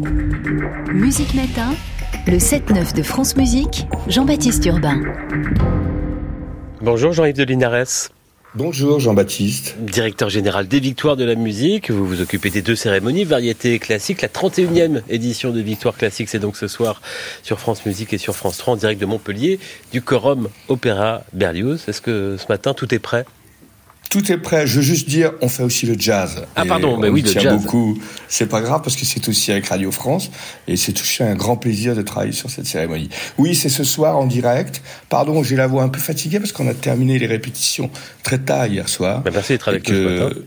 Musique Matin, le 7-9 de France Musique, Jean-Baptiste Urbain. Bonjour Jean-Yves de Linares. Bonjour Jean-Baptiste. Directeur général des Victoires de la musique, vous vous occupez des deux cérémonies, variété classique. La 31e édition de Victoire classique, c'est donc ce soir sur France Musique et sur France 3 en direct de Montpellier, du Corum Opéra Berlioz. Est-ce que ce matin tout est prêt? Tout est prêt. Je veux juste dire, on fait aussi le jazz. Ah pardon, mais oui, le jazz. beaucoup. C'est pas grave parce que c'est aussi avec Radio France et c'est aussi un grand plaisir de travailler sur cette cérémonie. Oui, c'est ce soir en direct. Pardon, j'ai la voix un peu fatiguée parce qu'on a terminé les répétitions très tard hier soir. Ben, merci d'être avec nous ce matin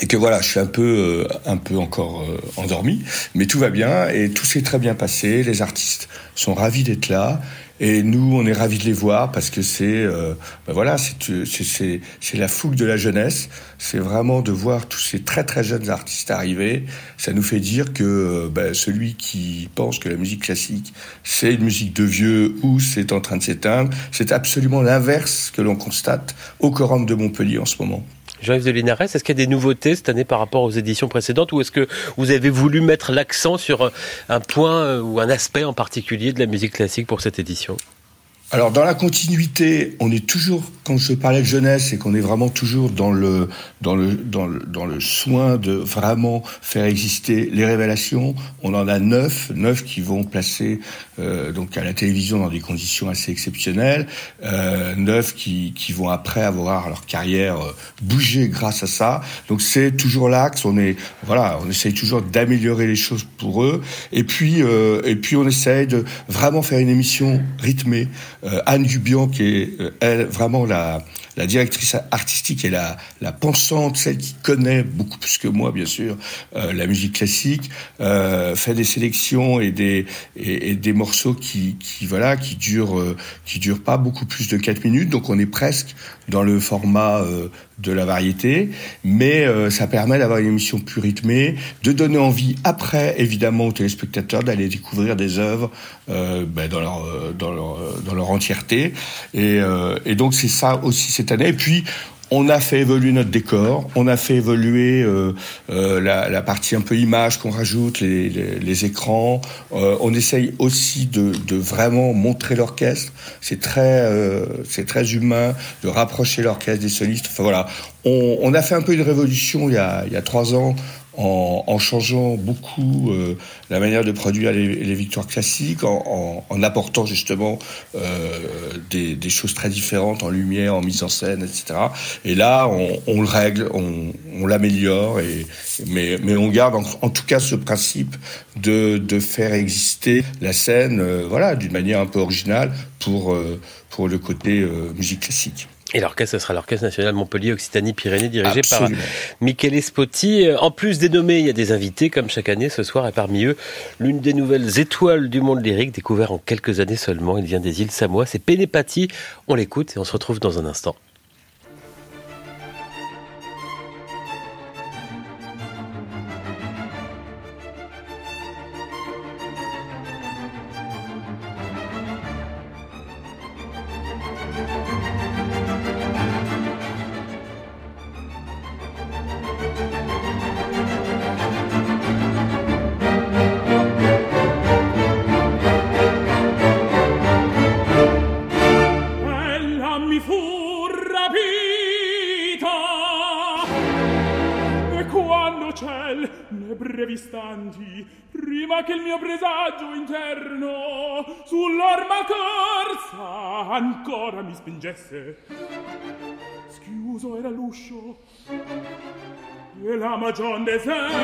et que voilà, je suis un peu, euh, un peu encore euh, endormi, mais tout va bien et tout s'est très bien passé. Les artistes sont ravis d'être là et nous, on est ravis de les voir parce que c'est, euh, ben voilà, c'est la fougue de la jeunesse. C'est vraiment de voir tous ces très très jeunes artistes arriver. Ça nous fait dire que ben, celui qui pense que la musique classique c'est une musique de vieux ou c'est en train de s'éteindre, c'est absolument l'inverse que l'on constate au Coran de Montpellier en ce moment. Jean-Yves de Linares, est-ce qu'il y a des nouveautés cette année par rapport aux éditions précédentes ou est-ce que vous avez voulu mettre l'accent sur un point ou un aspect en particulier de la musique classique pour cette édition? Alors dans la continuité, on est toujours, quand je parlais de jeunesse, et qu'on est vraiment toujours dans le, dans, le, dans, le, dans le soin de vraiment faire exister les révélations. On en a neuf, neuf qui vont placer euh, donc à la télévision dans des conditions assez exceptionnelles, euh, neuf qui, qui vont après avoir leur carrière euh, bouger grâce à ça. Donc c'est toujours l'axe. On est voilà, on essaye toujours d'améliorer les choses pour eux. Et puis euh, et puis on essaye de vraiment faire une émission rythmée. Euh, Anne Dubian, qui est euh, elle vraiment la, la directrice artistique et la, la pensante, celle qui connaît beaucoup plus que moi, bien sûr, euh, la musique classique, fait des sélections et des, et, des morceaux qui, qui, voilà, qui durent, qui durent pas beaucoup plus de 4 minutes. Donc on est presque dans le format de la variété, mais ça permet d'avoir une émission plus rythmée, de donner envie après, évidemment, aux téléspectateurs d'aller découvrir des œuvres ben, dans leur, dans leur, dans leur entièreté. Et, euh, et donc c'est ça aussi Et puis on a fait évoluer notre décor, on a fait évoluer euh, euh, la, partie un peu image qu'on rajoute, les, écrans. Euh, on essaye aussi de, vraiment montrer l'orchestre. C'est très, c'est très humain de rapprocher l'orchestre des solistes. Enfin voilà, on, a fait un peu une révolution il y a trois ans en, en, changeant beaucoup euh, la manière de produire les, les victoires classiques, en, en, apportant justement euh, des, des, choses très différentes en lumière, en mise en scène, etc. Et là, on, on le règle, on, on l'améliore, et, mais, mais on garde en, en, tout cas ce principe de, de faire exister la scène, euh, voilà, d'une manière un peu originale pour, euh, pour le côté musique classique. Et l'orchestre, ce sera l'Orchestre national Montpellier Occitanie-Pyrénées, dirigé Absolument. par Michele Spotti. En plus des nommés, il y a des invités, comme chaque année ce soir, et parmi eux, l'une des nouvelles étoiles du monde lyrique, découvert en quelques années seulement. Il vient des îles Samoa, c'est Pénépati. On l'écoute et on se retrouve dans un instant. Istanti, prima che il mio presagio interno sull'orma corsa ancora mi spingesse. Schiuso era l'uscio e la magion deserta.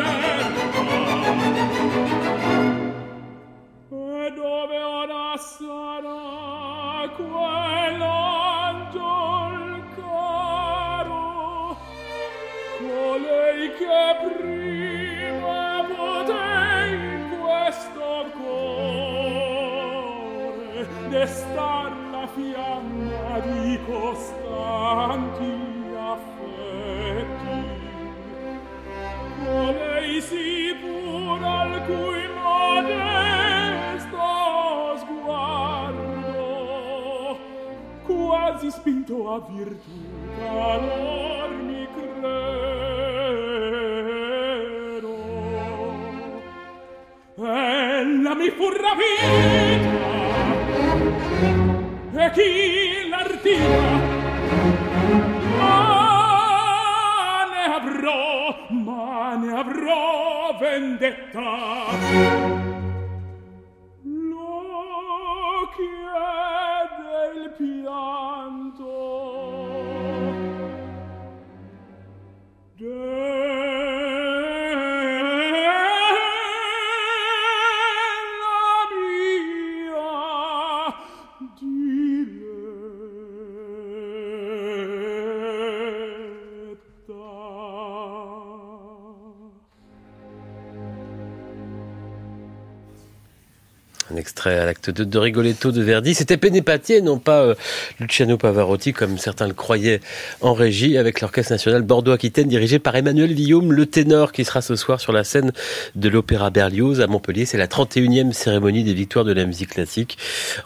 dalla fiamma di costanti affetti. Colei si pur al cui modesto sguardo quasi spinto a virtù calor mi credo. Ella mi fu rapita chi l'artiva ma ne avrò ma ne avrò vendetta. Lo chiede il pianto extrait à l'acte 2 de Rigoletto de Verdi. C'était Penepati non pas euh, Luciano Pavarotti comme certains le croyaient en régie avec l'Orchestre National Bordeaux-Aquitaine dirigé par Emmanuel Villaume, le ténor qui sera ce soir sur la scène de l'Opéra Berlioz à Montpellier. C'est la 31e cérémonie des victoires de la musique classique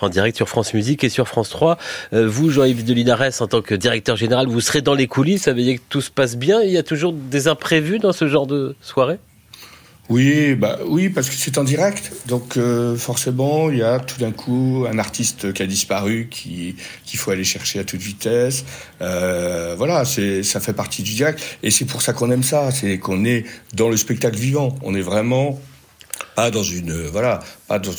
en direct sur France Musique et sur France 3. Euh, vous, Jean-Yves de Linares, en tant que directeur général, vous serez dans les coulisses, veut dire que tout se passe bien. Il y a toujours des imprévus dans ce genre de soirée? Oui, bah oui, parce que c'est en direct, donc euh, forcément il y a tout d'un coup un artiste qui a disparu, qui qu'il faut aller chercher à toute vitesse. Euh, voilà, c'est ça fait partie du direct, et c'est pour ça qu'on aime ça, c'est qu'on est dans le spectacle vivant, on est vraiment pas dans une voilà pas dans,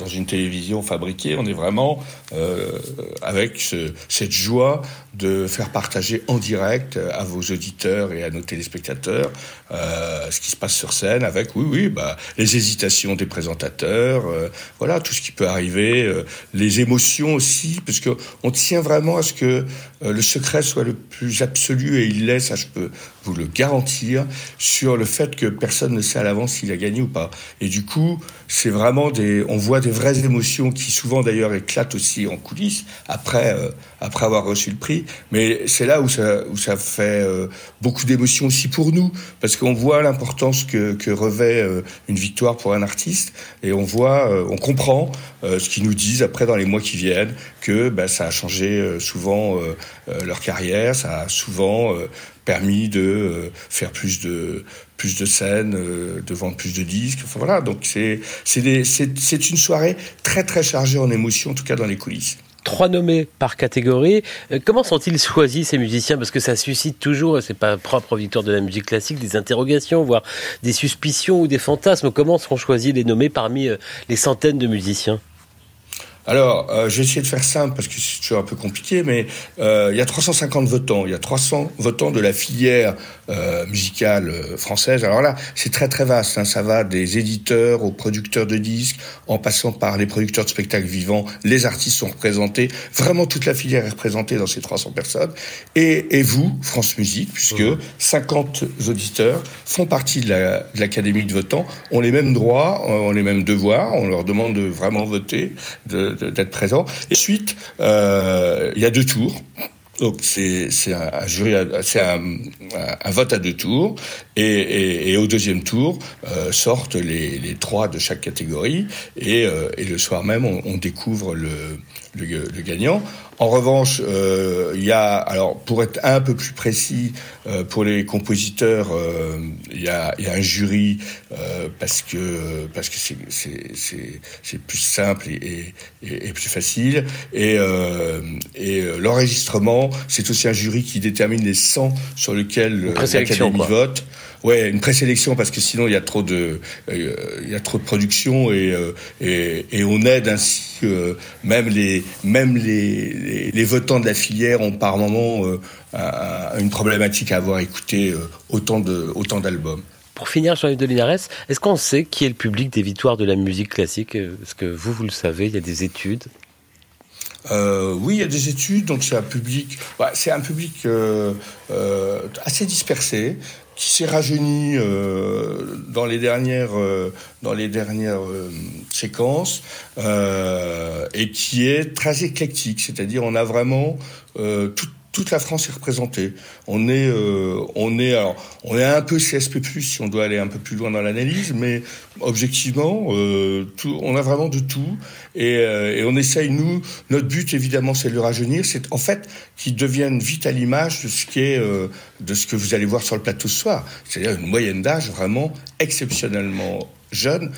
dans, une télévision fabriquée. On est vraiment euh, avec ce, cette joie de faire partager en direct à vos auditeurs et à nos téléspectateurs euh, ce qui se passe sur scène avec oui oui bah les hésitations des présentateurs euh, voilà tout ce qui peut arriver euh, les émotions aussi parce que on tient vraiment à ce que euh, le secret soit le plus absolu et il l'est ça je peux vous le garantir sur le fait que personne ne sait à l'avance s'il a gagné ou pas et du coup, c'est vraiment des, on voit des vraies émotions qui souvent d'ailleurs éclatent aussi en coulisses après, euh, après avoir reçu le prix. Mais c'est là où ça, où ça fait euh, beaucoup d'émotions aussi pour nous, parce qu'on voit l'importance que, que revêt euh, une victoire pour un artiste, et on voit, euh, on comprend euh, ce qu'ils nous disent après dans les mois qui viennent, que bah, ça a changé euh, souvent euh, euh, leur carrière, ça a souvent euh, permis de euh, faire plus de plus de scènes, euh, de vendre plus de disques. Voilà, donc c'est c'est une soirée très très chargée en émotions, en tout cas dans les coulisses. Trois nommés par catégorie. Euh, comment sont-ils choisis ces musiciens? Parce que ça suscite toujours, c'est pas propre aux victoires de la musique classique, des interrogations, voire des suspicions ou des fantasmes. Comment seront choisis les nommés parmi euh, les centaines de musiciens? Alors, euh, je vais essayer de faire simple parce que c'est toujours un peu compliqué, mais euh, il y a 350 votants. Il y a 300 votants de la filière euh, musicale euh, française. Alors là, c'est très très vaste. Hein. Ça va des éditeurs aux producteurs de disques, en passant par les producteurs de spectacles vivants. Les artistes sont représentés. Vraiment, toute la filière est représentée dans ces 300 personnes. Et, et vous, France Musique, puisque mmh. 50 auditeurs font partie de l'Académie la, de, de votants, ont les mêmes droits, ont les mêmes devoirs. On leur demande de vraiment voter. De, d'être présent. Et ensuite, euh, il y a deux tours. Donc c'est un, un jury, c'est un, un, vote à deux tours, et, et, au deuxième tour euh, sortent les, les, trois de chaque catégorie, et, euh, et le soir même on, découvre le, le, gagnant. En revanche, euh, il y a, alors pour être un peu plus précis, pour les compositeurs, il y, a, y a un jury parce que parce que c'est plus simple et, et, et, plus facile. Et, et l'enregistrement, c'est aussi un jury qui détermine les 100 sur lesquels l'Académie vote. Ouais, une présélection parce que sinon il y a trop de euh, il y a trop de production et euh, et, et, on aide ainsi euh, même les même les, les, les votants de la filière ont par moment euh, une problématique à avoir écouté autant de autant d'albums. Pour finir, Jean-Yves de Linares, est-ce qu'on sait qui est le public des victoires de la musique classique? Est-ce que vous, vous le savez? Il y a des études? Euh, oui, il y a des études, donc c'est un public, bah, c'est un public euh, euh, assez dispersé, qui s'est rajeuni euh, dans les dernières euh, dans les dernières euh, séquences et qui est très éclectique, c'est-à-dire on a vraiment toute la France est représentée. On est, euh, on est, alors, on est un peu CSP+, si on doit aller un peu plus loin dans l'analyse, mais objectivement, euh, tout, on a vraiment de tout. Et, euh, et, on essaye, nous, notre but, évidemment, c'est de le rajeunir. C'est en fait qu'ils deviennent vite à l'image de ce qui est, euh, de ce que vous allez voir sur le plateau ce soir. C'est-à-dire une moyenne d'âge vraiment exceptionnellement jeunes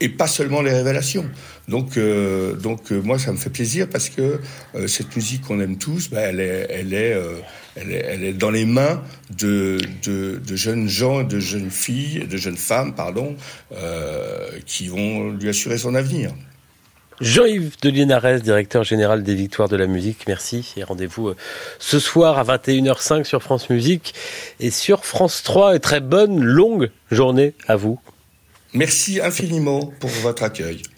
et pas seulement les révélations. Donc, donc moi, ça me fait plaisir parce que cette musique qu'on aime tous, bah, elle est, elle est, elle est, dans les mains de, de, jeunes gens, de jeunes filles, de jeunes femmes, pardon, qui vont lui assurer son avenir. Jean-Yves de Linares, directeur général des Victoires de la musique, merci et rendez-vous euh, ce soir à 21h05 sur France Musique et sur France 3 et très bonne longue journée à vous. Merci infiniment pour votre accueil.